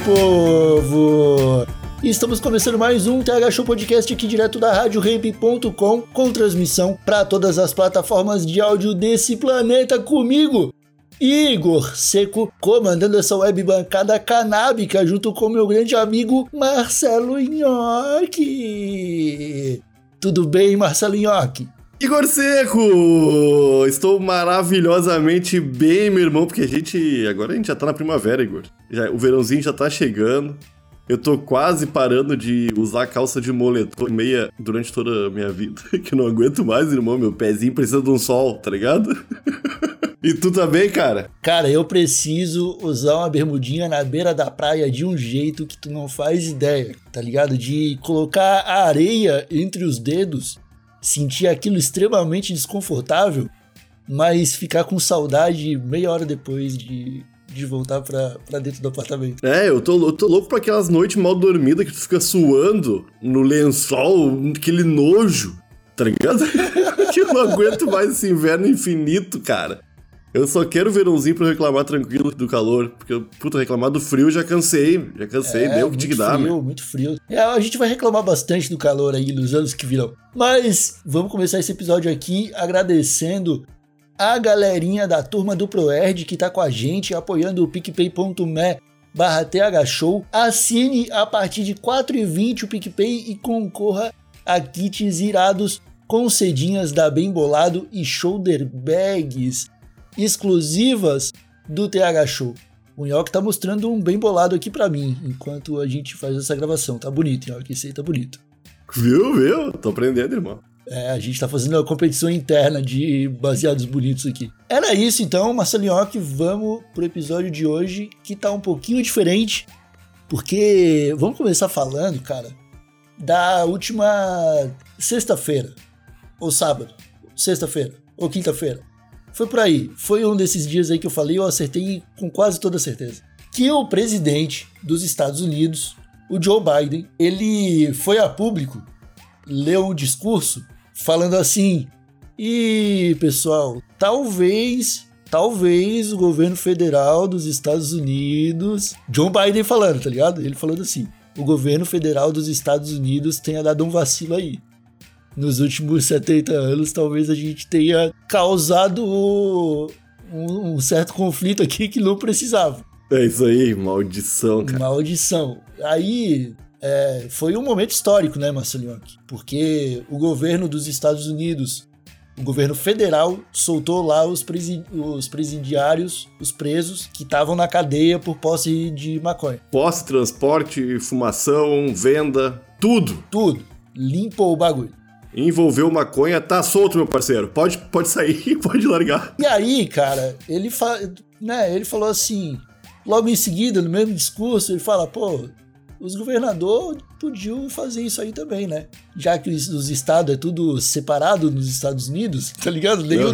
Povo! Estamos começando mais um TH Show Podcast aqui direto da RadioRamp.com com transmissão para todas as plataformas de áudio desse planeta comigo, Igor Seco, comandando essa web bancada canábica junto com meu grande amigo Marcelo Nhoque. Tudo bem, Marcelo Nhoque? Igor Seco! Estou maravilhosamente bem, meu irmão, porque a gente. Agora a gente já tá na primavera, Igor. Já, o verãozinho já tá chegando. Eu tô quase parando de usar calça de moletom e meia durante toda a minha vida. Que eu não aguento mais, irmão. Meu pezinho precisa de um sol, tá ligado? e tu também, cara? Cara, eu preciso usar uma bermudinha na beira da praia de um jeito que tu não faz ideia, tá ligado? De colocar a areia entre os dedos, sentir aquilo extremamente desconfortável, mas ficar com saudade meia hora depois de, de voltar pra, pra dentro do apartamento. É, eu tô, eu tô louco pra aquelas noites mal dormidas que tu fica suando no lençol, aquele nojo, tá ligado? que eu não aguento mais esse inverno infinito, cara. Eu só quero verãozinho pra reclamar tranquilo do calor, porque, puta, reclamar do frio já cansei, já cansei, É, deu o que tinha muito que dar, frio, meu. muito frio. É, a gente vai reclamar bastante do calor aí nos anos que virão. Mas vamos começar esse episódio aqui agradecendo a galerinha da turma do ProErd que tá com a gente, apoiando o picpay.me barra thshow. Assine a partir de 4,20 o PicPay e concorra a kits irados com cedinhas da Bem Bolado e shoulder bags exclusivas do TH Show. O Nhoque tá mostrando um bem bolado aqui pra mim, enquanto a gente faz essa gravação. Tá bonito, Nhoque, esse aí tá bonito. Viu, viu? Tô aprendendo, irmão. É, a gente tá fazendo uma competição interna de baseados bonitos aqui. Era isso então, Marcelo Nhoque, vamos pro episódio de hoje, que tá um pouquinho diferente, porque vamos começar falando, cara, da última sexta-feira, ou sábado, sexta-feira, ou quinta-feira. Foi por aí. Foi um desses dias aí que eu falei, eu acertei com quase toda certeza. Que o presidente dos Estados Unidos, o Joe Biden, ele foi a público, leu um discurso falando assim: "E pessoal, talvez, talvez o governo federal dos Estados Unidos, Joe Biden falando, tá ligado? Ele falando assim: "O governo federal dos Estados Unidos tenha dado um vacilo aí" nos últimos 70 anos, talvez a gente tenha causado um, um certo conflito aqui que não precisava. É isso aí, maldição, cara. Maldição. Aí é, foi um momento histórico, né, Marcelinhoque? Porque o governo dos Estados Unidos, o governo federal, soltou lá os, presi os presidiários, os presos, que estavam na cadeia por posse de maconha. Posse, transporte, fumação, venda, tudo. Tudo. Limpou o bagulho. Envolveu maconha, tá solto, meu parceiro. Pode, pode sair, pode largar. E aí, cara, ele, fa né, ele falou assim, logo em seguida, no mesmo discurso, ele fala, pô, os governadores podiam fazer isso aí também, né? Já que os, os estados é tudo separado nos Estados Unidos, tá ligado? Nenhum,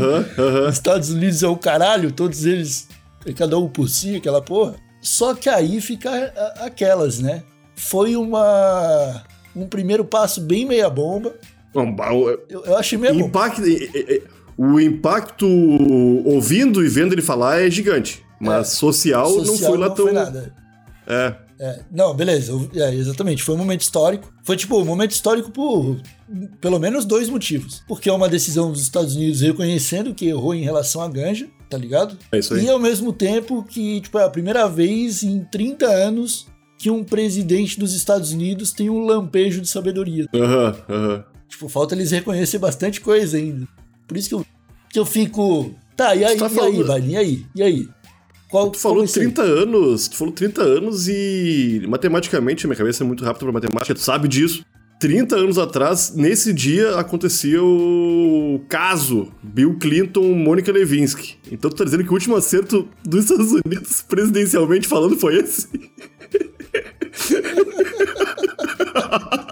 Estados Unidos é o caralho, todos eles, cada um por si, aquela porra. Só que aí fica a- aquelas, né? Foi uma um primeiro passo bem meia bomba. Bom, ba- o- Eu, eu achei impacto, e- o impacto ouvindo e vendo ele falar é gigante. Mas social, não Social foi lá não tão. foi nada. É. É, não, beleza, é, exatamente. Foi um momento histórico. Foi tipo um momento histórico por pelo menos dois motivos. Porque é uma decisão dos Estados Unidos reconhecendo que errou em relação à ganja, tá ligado? É isso aí. E ao mesmo tempo que tipo, é a primeira vez em 30 anos que um presidente dos Estados Unidos tem um lampejo de sabedoria. Aham, aham. Tipo, falta eles reconhecer bastante coisa ainda. Por isso que eu, que eu fico. Tá, e aí, tá e aí, falando- Biden? E aí? E aí? Qual, Tu falou qual vai ser? 30 anos, tu falou 30 anos e matematicamente, minha cabeça é muito rápida pra matemática, tu sabe disso. 30 anos atrás, nesse dia, acontecia o caso Bill Clinton-Mônica Levinsky. Então tu tá dizendo que o último acerto dos Estados Unidos, presidencialmente falando, foi esse?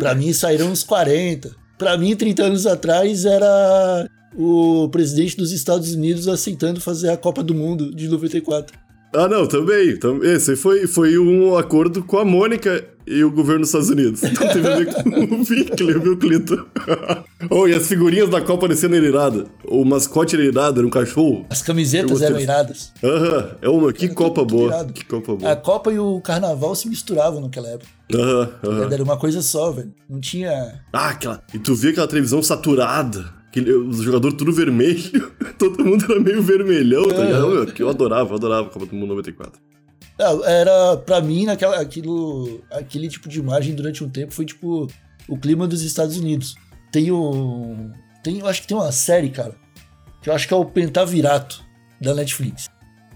Pra mim saíram uns 40. Pra mim, 30 anos atrás, era o presidente dos Estados Unidos aceitando fazer a Copa do Mundo de 94. Ah, não, também. tam- Esse foi, foi um acordo com a Mônica e o governo dos Estados Unidos. Então teve a ver com o Bill o Bill Clinton. oh, e as figurinhas da Copa descendo era irada. O mascote era irado, era um cachorro. As camisetas eram iradas. Aham, é uma, que Copa tudo boa. irado. Que Copa A boa. Copa e o Carnaval se misturavam naquela época. Aham, aham. Era uma coisa só, velho. Não tinha. Ah, aquela. E tu via aquela televisão saturada. Aquele, os jogadores tudo vermelho. Todo mundo era meio vermelhão, tá ligado? Meu, que eu adorava, eu adorava Copa do Mundo 94. É, Era, pra mim, naquela, aquilo, aquele tipo de imagem durante um tempo foi tipo o clima dos Estados Unidos. Tem um. Tem, eu acho que tem uma série, cara, que eu acho que é o Pentavirato da Netflix.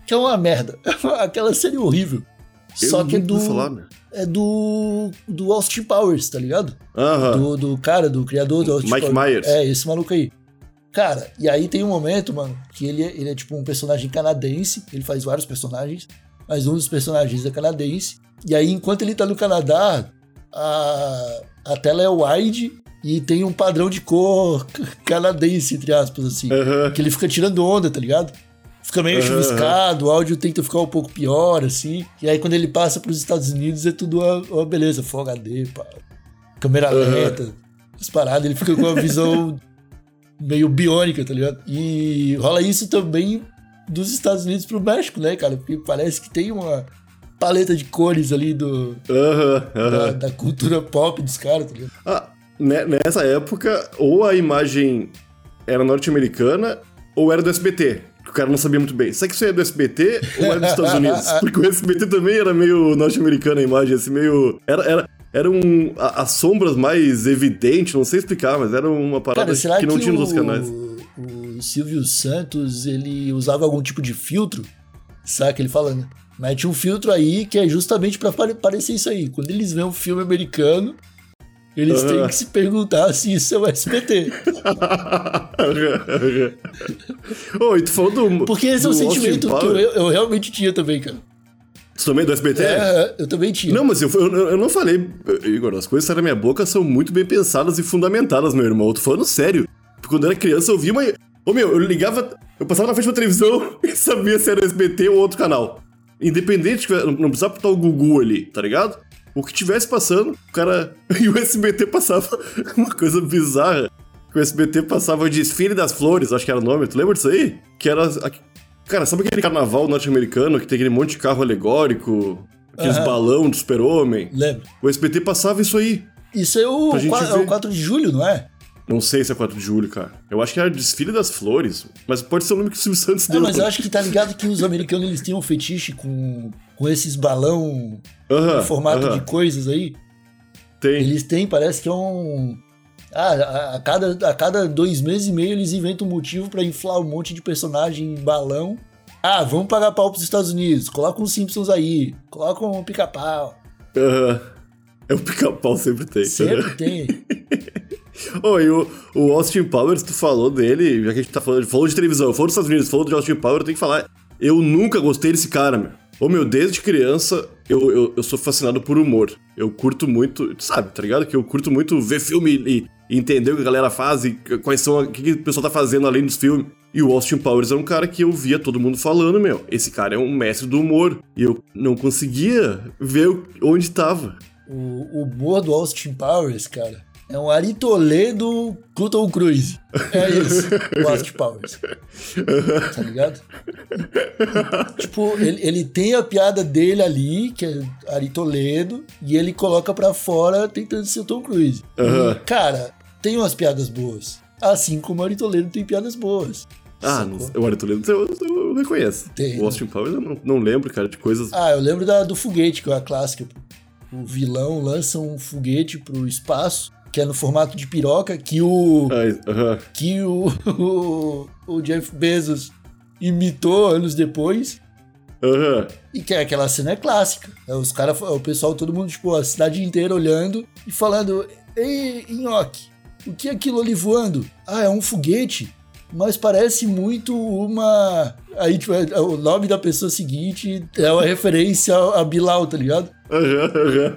Que é uma merda. Aquela série horrível. Só Eu que é do. falar, é do. Do Austin Powers, tá ligado? Aham. Do, do cara, do criador do Austin Mike Powers. Myers. É, esse maluco aí. Cara, e aí tem um momento, mano, que ele, é- ele é tipo um personagem canadense, ele faz vários personagens, mas um dos personagens é canadense. E aí, enquanto ele tá no Canadá, a, a tela é wide e tem um padrão de cor canadense, entre aspas, assim. Aham. Que ele fica tirando onda, tá ligado? Fica meio chuviscado, o áudio tenta ficar um pouco pior, assim. E aí, quando ele passa pros Estados Unidos, é tudo uma, uma beleza, Full HD, pá. Câmera lenta, as paradas, ele fica com uma visão meio biônica, tá ligado? E rola isso também dos Estados Unidos pro México, né, cara? Porque parece que tem uma paleta de cores ali do, da, da cultura pop dos caras, tá ligado? Ah, né, nessa época, ou a imagem era norte-americana, ou era do SBT. Que o cara não sabia muito bem. Será que isso aí é do SBT ou é dos Estados Unidos? Porque o SBT também era meio norte-americana a imagem, assim, meio. Era, era, era um. a- as sombras mais evidentes, não sei explicar, mas era uma parada Cara, que não tinha nos outros canais. o Silvio Santos, ele usava algum tipo de filtro? Sabe que ele fala, né? Mete um filtro aí que é justamente pra pare- parecer isso aí. Quando eles veem um filme americano, eles têm Aham. que se perguntar se isso é o SBT. E tu falou do. Porque esse é o do Austin sentimento que eu, eu realmente tinha também, cara. Tu também é do SBT? É, eu também tinha. Não, mas eu, eu, eu não falei, Igor, as coisas que saem da minha boca são muito bem pensadas e fundamentadas, meu irmão. Eu tô falando sério. Porque quando eu era criança eu via uma. Ô meu, eu ligava. Eu passava na frente da televisão e sabia se era SBT ou outro canal. Independente, não precisava botar o Gugu ali, tá ligado? O que tivesse passando, o cara. E o SBT passava uma coisa bizarra. O SBT passava o desfile das flores, acho que era o nome. Tu lembra disso aí? Que era. Cara, sabe aquele carnaval norte-americano que tem aquele monte de carro alegórico? Aqueles Aham. balão do super-homem? Lembro. O SBT passava isso aí. Isso é o, Pra gente qua- é o ver. 4 de julho, não é? Não sei se é 4 de julho, cara. Eu acho que era desfile das flores. Mas pode ser o nome que o Silvio Santos deu. mas eu acho que tá ligado que os americanos eles têm um fetiche com, com esses balão em formato de coisas aí. Tem. Eles têm, parece que é um. Ah, a, cada, a cada dois meses e meio eles inventam um motivo pra inflar um monte de personagem em balão. Ah, vamos pagar pau pros Estados Unidos. Coloca uns Simpsons aí. Coloca um pica-pau. Aham. É o pica-pau sempre tem. Sempre tem. Ô, e o, o Austin Powers, tu falou dele, já que a gente tá falando, falou de televisão, falou dos Estados Unidos, falou de Austin Powers, eu tenho que falar. Eu nunca gostei desse cara, meu. Ô, meu, desde criança eu, eu, eu sou fascinado por humor. Eu curto muito, sabe, tá ligado? Que eu curto muito ver filme e, entender o que a galera faz e quais são, o que, que o pessoal tá fazendo além dos filmes. E o Austin Powers é um cara que eu via todo mundo falando, meu. Esse cara é um mestre do humor. E eu não conseguia ver onde tava. O, o humor do Austin Powers, cara, é um Ari Toledo Tom Cruise. É isso, o Austin Powers. Tá ligado? tipo, ele, ele tem a piada dele ali, que é Ari Toledo, e ele coloca pra fora tentando ser o Tom Cruise. Aham. E, cara, tem umas piadas boas. Assim como o Ari Toledo tem piadas boas. Ah, não, o Ari Toledo eu, eu, eu reconheço. Tem, o Austin Powers eu não, não lembro, cara, de coisas. Ah, eu lembro da, do foguete, que é a clássica. O vilão lança um foguete pro espaço, que é no formato de piroca, que o. Que o, o, o Jeff Bezos imitou anos depois. Aham. E que é aquela cena é clássica. É, os caras, o pessoal, todo mundo, tipo, a cidade inteira olhando e falando: Ei, Nhoque, o que é aquilo ali voando? Ah, é um foguete, mas parece muito uma. Aí, tipo, é- o nome da pessoa seguinte é uma referência a Bilal, tá ligado? Aham, aham.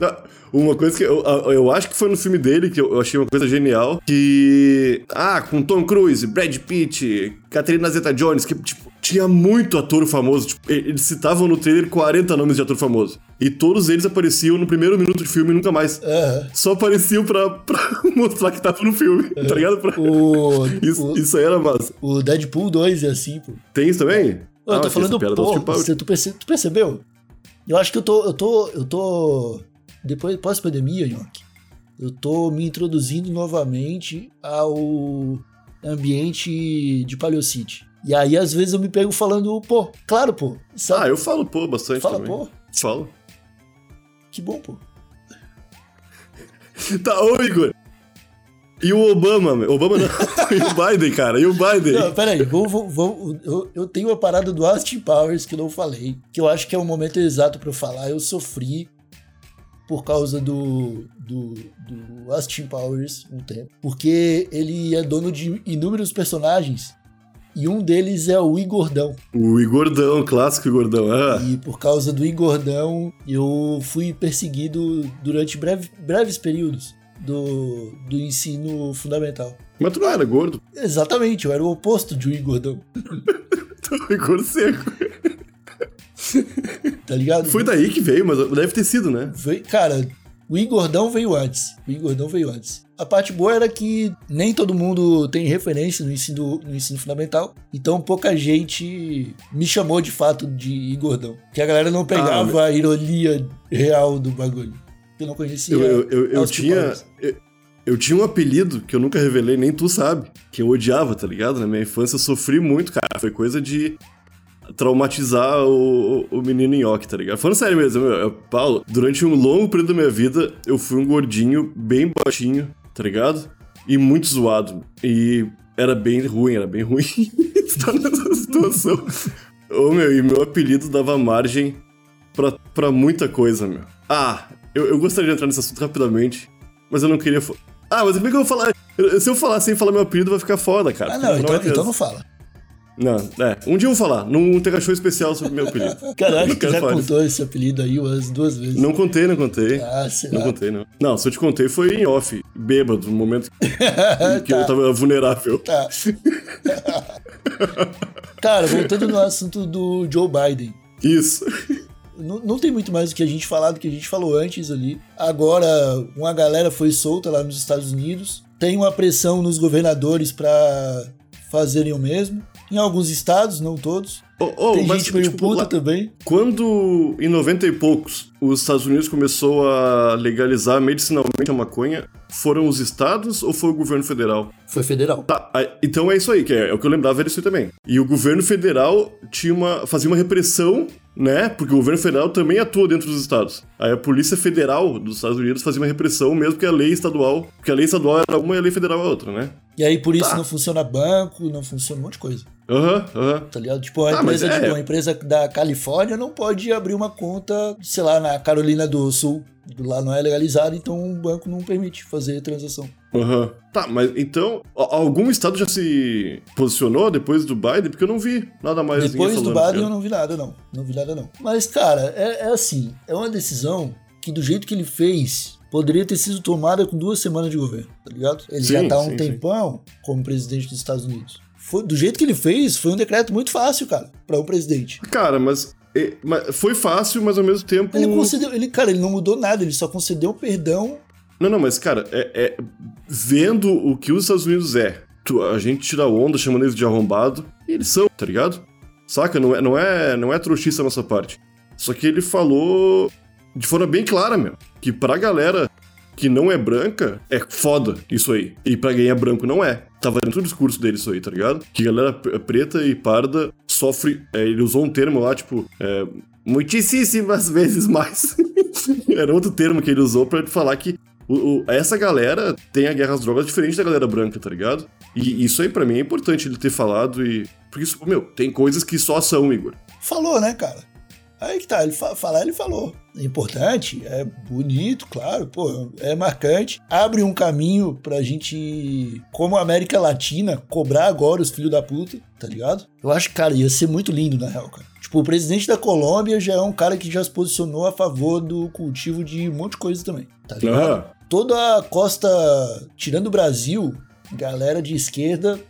Não, Uma coisa que eu, eu acho que foi no filme dele que eu achei uma coisa genial. Que. Ah, com Tom Cruise, Brad Pitt, Catherine Zeta Jones, que, tipo, tinha muito ator famoso. Tipo, eles citavam no trailer 40 nomes de ator famoso. E todos eles apareciam no primeiro minuto de filme e nunca mais. Aham. Só apareciam pra, pra mostrar que tava no filme, tá ligado? Pra- O, Isso, o, isso aí era massa. o Deadpool 2 é assim, pô. Tem isso também? Eu Ah, tô falando, piada do você, tu, perce- tu percebeu? Eu acho que eu tô, eu tô, eu tô, depois, pós-pandemia, York, eu tô me introduzindo novamente ao ambiente de Paleocity. E aí, às vezes, eu me pego falando, pô, claro, pô, Ah, sabe? eu falo pô bastante Fala, também. pô, Falo. que bom, pô. Tá, ô Igor. E o Obama, meu? Obama não. e o Biden, cara. E o Biden. Não, peraí, eu, eu tenho uma parada do Austin Powers que eu não falei, que eu acho que é o momento exato pra eu falar. Eu sofri por causa do, do, do Austin Powers um tempo, porque ele é dono de inúmeros personagens e um deles é o Igordão. O Igordão, clássico Igordão. Ah, E por causa do Igordão, eu fui perseguido durante breve- breves períodos do, do ensino fundamental. mas tu não era gordo. Exatamente, eu era o oposto de um Igordão, Tu era gordo seco. tá ligado? Foi daí que veio, mas deve ter sido, né? Veio- cara, o Igordão veio antes. O Igordão veio antes. A parte boa era que nem todo mundo tem referência no ensino, no ensino fundamental, então pouca gente me chamou de fato de Igordão. Que a galera não pegava a ironia real do bagulho. Eu não conhecia. Eu, eu, eu, tinha. Eu, eu tinha um apelido que eu nunca revelei, nem tu sabe. Que eu odiava, tá ligado? Na minha infância eu sofri muito, cara. Foi coisa de traumatizar o, o menino nhoque, tá ligado? Falando sério mesmo, meu, eu- Paulo, durante um longo período da minha vida, eu fui um gordinho, bem baixinho, tá ligado? E muito zoado. E era bem ruim, era bem ruim estar nessa situação. Ô, meu, e meu apelido dava margem pra, pra muita coisa, meu. Ah, eu, eu gostaria de entrar nesse assunto rapidamente, mas eu não queria. Ah, mas como é que eu vou falar? Eu- Se eu falar sem falar meu apelido, vai ficar foda, cara. Ah, não, então, então não fala. Não, é. Um dia eu vou falar, num Tega Show especial sobre meu apelido. Cara, acho Não que quero já contou esse apelido aí umas duas vezes. Não contei, não contei. Ah, sei Não contei, não. Não, se eu te contei foi em off, bêbado, no momento que eu tava vulnerável. Tá. Cara, voltando no assunto do Joe Biden. Isso. Não, não tem muito mais do que a gente falar do que a gente falou antes ali. Agora, uma galera foi solta lá nos Estados Unidos. Tem uma pressão nos governadores pra fazerem o mesmo. Em alguns estados, não todos. Ô, ô, tem mas, gente meio tipo, puta lá- também. Quando, em 90 e poucos, os Estados Unidos começou a legalizar medicinalmente a maconha, foram os estados ou foi o governo federal? Foi federal. Tá, então é isso aí, que é, é o que eu lembrava era isso aí também. E o governo federal tinha uma, fazia uma repressão, né? Porque o governo federal também atua dentro dos estados. Aí a Polícia Federal dos Estados Unidos fazia uma repressão mesmo que a lei estadual. Porque a lei estadual era uma e a lei federal é outra, né? E aí, por isso, Tá. não funciona banco, não funciona um monte de coisa. Aham, aham. Tá ligado? Tipo, uma, Ah, empresa, é. de- uma empresa da Califórnia não pode abrir uma conta, sei lá, na Carolina do Sul. Lá não é legalizado, então o banco não permite fazer transação. Aham. Tá, mas então, algum estado já se posicionou depois do Biden? Porque eu não vi nada mais Depois do Biden eu não vi nada, não. Não vi nada, não. Mas, cara, é, é assim. É uma decisão que, do jeito que ele fez, poderia ter sido tomada com duas semanas de governo, tá ligado? Ele já Sim, tá há um sim, tempão como presidente dos Estados Unidos. Foi, do jeito que ele fez, foi um decreto muito fácil, cara, pra um presidente. Cara, mas, foi fácil, mas ao mesmo tempo. Ele concedeu, ele, cara, ele não mudou nada, ele só concedeu perdão. Não, não, mas, cara, é, é- vendo o que os Estados Unidos é, tu- a gente tira onda chamando eles de arrombado, e eles são, tá ligado? Saca? Não é, não é, não é trouxice a nossa parte. Só que ele falou de forma bem clara, meu, que pra galera que não é branca, é foda isso aí. E pra quem é branco não é. Tava dentro do discurso dele isso aí, tá ligado? Que galera preta e parda sofre. é, ele usou um termo lá, tipo, é, muitíssimas vezes mais. Era outro termo que ele usou pra falar que o- o- essa galera tem a guerra às drogas diferente da galera branca, tá ligado? E isso aí pra mim é importante ele ter falado e. Porque isso, meu, tem coisas que só são, Igor. Falou, né, cara? Aí que tá, ele fa falar, ele falou. É importante, é bonito, claro, pô, é marcante. Abre um caminho pra gente, como América Latina, cobrar agora os filhos da puta, tá ligado? Eu acho que, cara, ia ser muito lindo, na real, cara. Tipo, o presidente da Colômbia já é um cara que já se posicionou a favor do cultivo de um monte de coisa também, tá ligado? Aham. Toda a costa, tirando o Brasil, galera de esquerda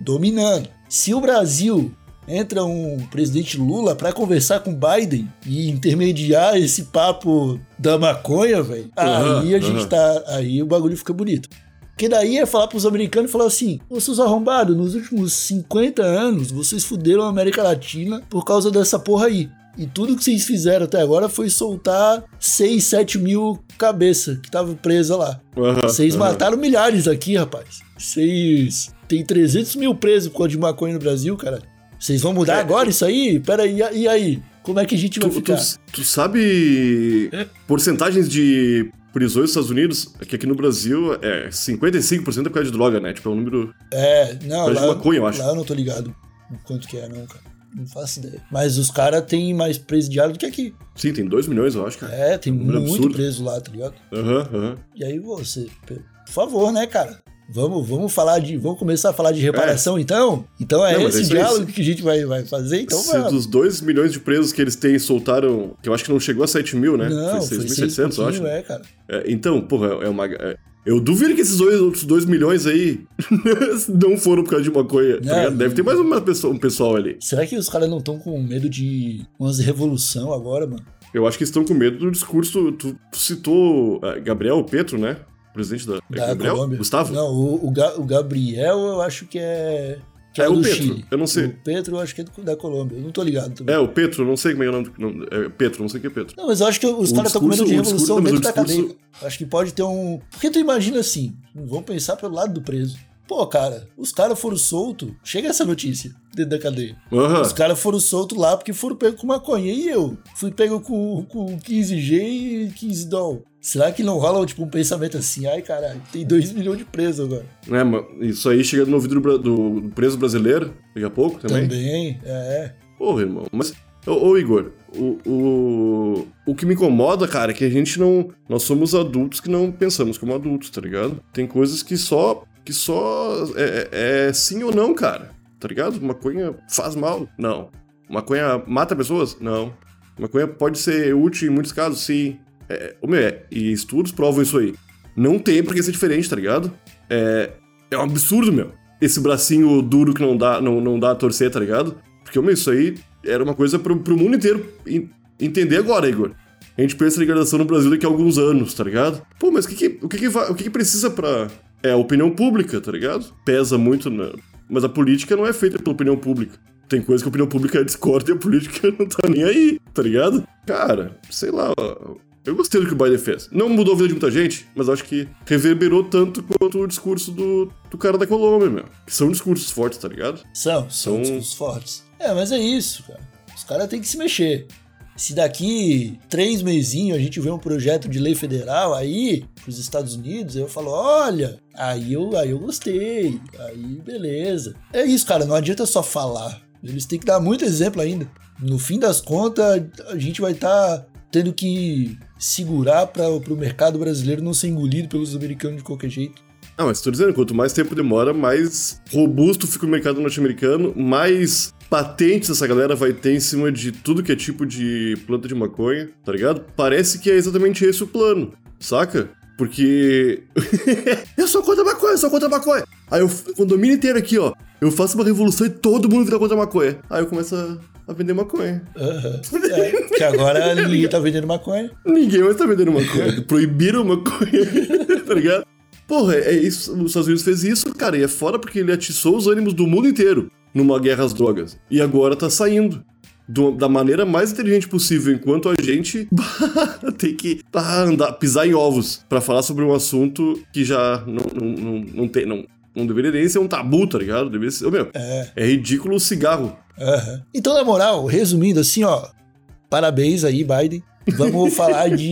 dominando. Se o Brasil entra um presidente Lula pra conversar com Biden e intermediar esse papo da maconha, velho, Aham, aí a gente aham. tá. Aí o bagulho fica bonito. Porque daí é falar pros americanos e falar assim: Ô seus arrombados, nos últimos 50 anos vocês fuderam a América Latina por causa dessa porra aí. E tudo que vocês fizeram até agora foi soltar 6, 7 mil cabeças que estavam presas lá. Aham, Vocês mataram milhares aqui, rapaz. Vocês. Tem 300 mil presos por causa de maconha no Brasil, cara. Vocês vão mudar É. agora isso aí? Pera aí, e aí? Como é que a gente vai Tu, ficar? tu, tu sabe É. porcentagens de prisões nos Estados Unidos? É que aqui no Brasil é 55% é por causa de droga, né? Tipo, é um número. É, não, lá, maconha, eu acho. lá eu não tô ligado o quanto que é, não, cara. Não faço ideia. Mas os caras têm mais presidiário do que aqui. Sim, tem 2 milhões, eu acho, cara. É, tem Número muito absurdo. preso lá, tá ligado? Aham, aham. E aí você, por favor, né, cara? Vamos, vamos falar de. Vamos começar a falar de reparação, então? Então é Não, é esse aí. diálogo que a gente vai, vai fazer, então Se dos 2 milhões de presos que eles têm soltaram, que eu acho que não chegou a 7 mil, né? Não, foi foi seis 6.700, eu acho. é, cara. É, então, porra, é uma. é- eu duvido que esses dois, outros 2 milhões aí não foram por causa de maconha. tá Não, ligado? Deve ter mais uma pessoa, um pessoal ali. Será que os caras não estão com medo de umas revolução agora, mano? Eu acho que estão com medo do discurso. Tu, tu citou ah, Gabriel Petro, né? Presidente da. é Da Gabriel? Colômbia. Gustavo? Não, o, o, Ga- o Gabriel eu acho que é. Que É, o do Petro, Chile. eu não sei. O Petro eu acho que é do- da Colômbia. Eu não tô ligado também. É, o Petro, não sei como é o nome. não, é Petro, não sei o que é Petro. Não, mas eu acho que os O caras estão com medo de discurso- o revolução discurso- dentro mas da o discurso- cadeia. Acho que pode ter um. Porque tu imagina assim, vamos pensar pelo lado do preso. Pô, cara, os caras foram soltos. Chega essa notícia dentro da cadeia. Aham. Os caras foram soltos lá porque foram pegos com maconha. E eu? Fui pego com, com 15G e 15 doll. Será que não rola tipo, um pensamento assim? Ai, caralho, tem 2 milhões de presos agora. É, mas isso aí chega no ouvido do, do preso brasileiro daqui a pouco também. Também, é. Porra, irmão. Mas, ô, ô, Igor, o, o, o que me incomoda, cara, é que a gente não. Nós somos adultos que não pensamos como adultos, tá ligado? Tem coisas que só. Que só. É, é- é sim ou não, cara. Tá ligado? Maconha faz mal? Não. Maconha mata pessoas? Não. Maconha pode ser útil em muitos casos, sim. É, meu, é, e estudos provam isso aí. Não tem por que ser diferente, tá ligado? É, é um absurdo, meu. Esse bracinho duro que não dá, não, não dá a torcer, tá ligado? Porque, meu, isso aí era uma coisa pro, pro mundo inteiro en- entender agora, Igor. A gente pensa em legalização no Brasil daqui a alguns anos, tá ligado? Pô, mas o que que, o que, que, o que, que precisa pra. É a opinião pública, tá ligado? Pesa muito, na... mas a política não é feita pela opinião pública. Tem coisa que a opinião pública discorda e a política não tá nem aí, tá ligado? Cara, sei lá, eu gostei do que o Biden fez. Não mudou a vida de muita gente, mas acho que reverberou tanto quanto o discurso do, do cara da Colômbia, meu. Que são discursos fortes, tá ligado? São, são Então- discursos fortes. É, mas é isso, cara. Os caras têm que se mexer. Se daqui três mesinhos a gente vê um projeto de lei federal aí pros Estados Unidos, eu falo, olha, aí eu, aí eu gostei, aí beleza. É isso, cara, não adianta só falar. Eles têm que dar muito exemplo ainda. No fim das contas, a gente vai estar tendo que segurar para o mercado brasileiro não ser engolido pelos americanos de qualquer jeito. Ah, mas tô dizendo, quanto mais tempo demora, mais robusto fica o mercado norte-americano, mais patentes essa galera vai ter em cima de tudo que é tipo de planta de maconha, tá ligado? Parece que é exatamente esse o plano, saca? Porque. eu sou contra a maconha, eu sou contra a maconha. Aí eu, o condomínio inteiro aqui, ó. Eu faço uma revolução e todo mundo vira contra a maconha. Aí eu começo a, a vender maconha. Aham. É, porque agora ninguém tá vendendo maconha. Ninguém mais tá vendendo maconha. Proibiram maconha, tá ligado? Porra, é isso. Os Estados Unidos fez isso, cara, e é foda porque ele atiçou os ânimos do mundo inteiro numa guerra às drogas. E agora tá saindo. do- da maneira mais inteligente possível, enquanto a gente tem que ah, andar, pisar em ovos pra falar sobre um assunto que já não, não, não, não tem. Não, não deveria nem ser um tabu, tá ligado? Deveria ser. meu, É. é ridículo o cigarro. Aham. Então, na moral, resumindo assim, ó. Parabéns aí, Biden. Vamos falar de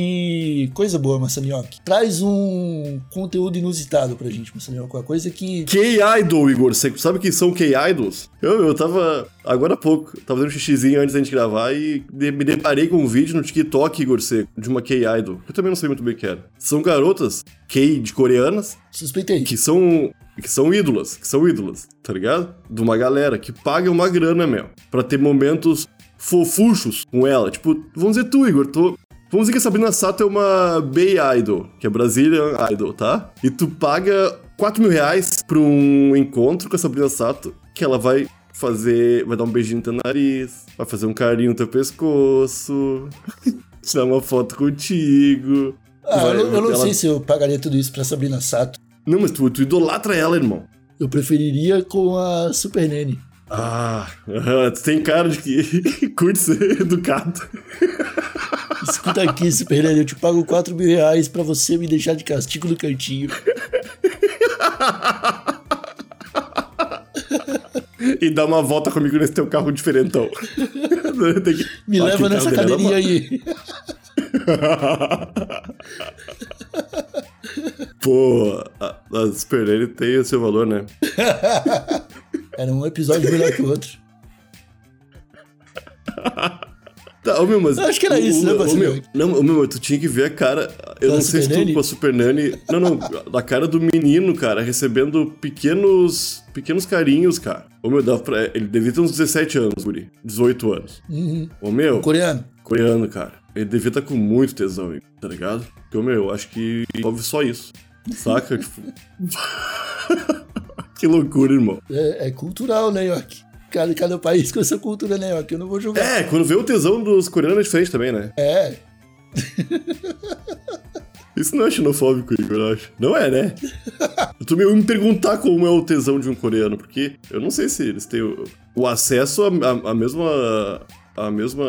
de coisa boa, Massanioc. Traz um conteúdo inusitado pra gente, Massanioc. Uma coisa que. K-Idol, Igor. Você sabe quem são K-Idols? Eu, eu tava, agora há pouco, tava fazendo um xixizinho antes da gente gravar e me deparei com um vídeo no TikTok, Igor Seco, de uma K-Idol. Eu também não sei muito bem o que era. São garotas K de coreanas Suspeitei. que são que são ídolas, que são ídolas, tá ligado? De uma galera que paga uma grana, meu, pra ter momentos fofuchos com ela. Tipo, vamos dizer tu, Igor, tô... Vamos dizer que a Sabrina Sato é uma Bay Idol, que é Brazilian Idol, tá? E tu paga 4 mil reais pra um encontro com a Sabrina Sato, que ela vai fazer... vai dar um beijinho no teu nariz, vai fazer um carinho no teu pescoço, tirar uma foto contigo. Ah, eu, não- eu não Ela- sei se eu pagaria tudo isso pra Sabrina Sato. Não, mas tu, tu idolatra ela, irmão. Eu preferiria com a Super Nene. Ah, tu tem cara de que curte ser educado. Escuta aqui, Super eu te pago 4 mil reais pra você me deixar de castigo no cantinho. E dá uma volta comigo nesse teu carro diferentão. Que- Me Ah, leva nessa é cadeirinha aí. Pô, a, a Super tem o seu valor, né? Era um episódio melhor que o outro. Tá, ô, meu, mas. Eu acho que era isso, né, ô, Marcelo? meu, Não, ô, meu, tu tinha que ver a cara. Eu Da não sei se tu com a Super Nani. Não, não, da cara do menino, cara, recebendo pequenos. pequenos carinhos, cara. Ô, meu, dá pra, ele devia ter uns 17 anos, Guri. 18 anos. Uhum. Ô, meu. Coreano. coreano, cara. Ele devia estar com muito tesão, hein, tá ligado? Porque, meu, eu acho que envolve só isso. Saca? tipo... que loucura, irmão. É, é cultural, né, York? Cada, cada país com essa cultura, né, York? Eu não vou julgar. É, quando vê o tesão dos coreanos é diferente também, né? É. Isso não é xenofóbico, Igor, eu acho. Não é, né? Eu tô meio me perguntar como é o tesão de um coreano, porque eu não sei se eles têm o, o acesso à mesma. a mesma.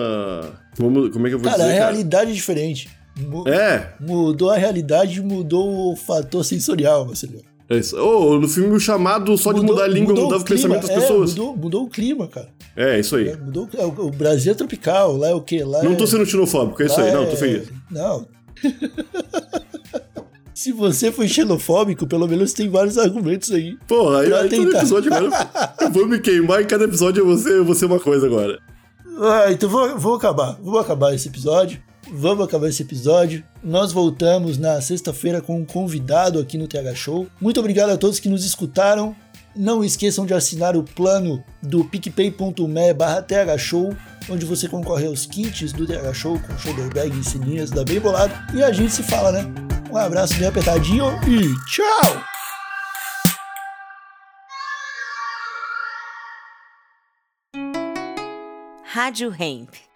Como, como é que eu vou Cara, a dizer, cara? realidade é diferente. Mu- É, Mudou a realidade, mudou o fator sensorial, Marcelo. É isso. Oh, no filme o chamado só de mudar a língua mudou mudava o clima, pensamento das é, pessoas. Mudou, mudou o clima, cara. É, isso aí. É, Mudou, é, o o Brasil é tropical, lá é o quê? Lá Não é, tô sendo xenofóbico, é isso lá aí. Não, é- tô feliz. Não. Se você foi xenofóbico, pelo menos tem vários argumentos aí. Pô, aí, aí todo episódio agora. eu vou me queimar e cada episódio eu vou ser, eu vou ser uma coisa agora. Ah, então vou, vou acabar. Vou acabar esse episódio. Vamos acabar esse episódio. Nós voltamos na sexta-feira com um convidado aqui no TH Show. Muito obrigado a todos que nos escutaram. Não esqueçam de assinar o plano do picpay.me barra TH Show, onde você concorre aos kits do TH Show com shoulder bag e sininhas da Bem Bolado. E a gente se fala, né? Um abraço bem apertadinho e tchau! Rádio Hemp.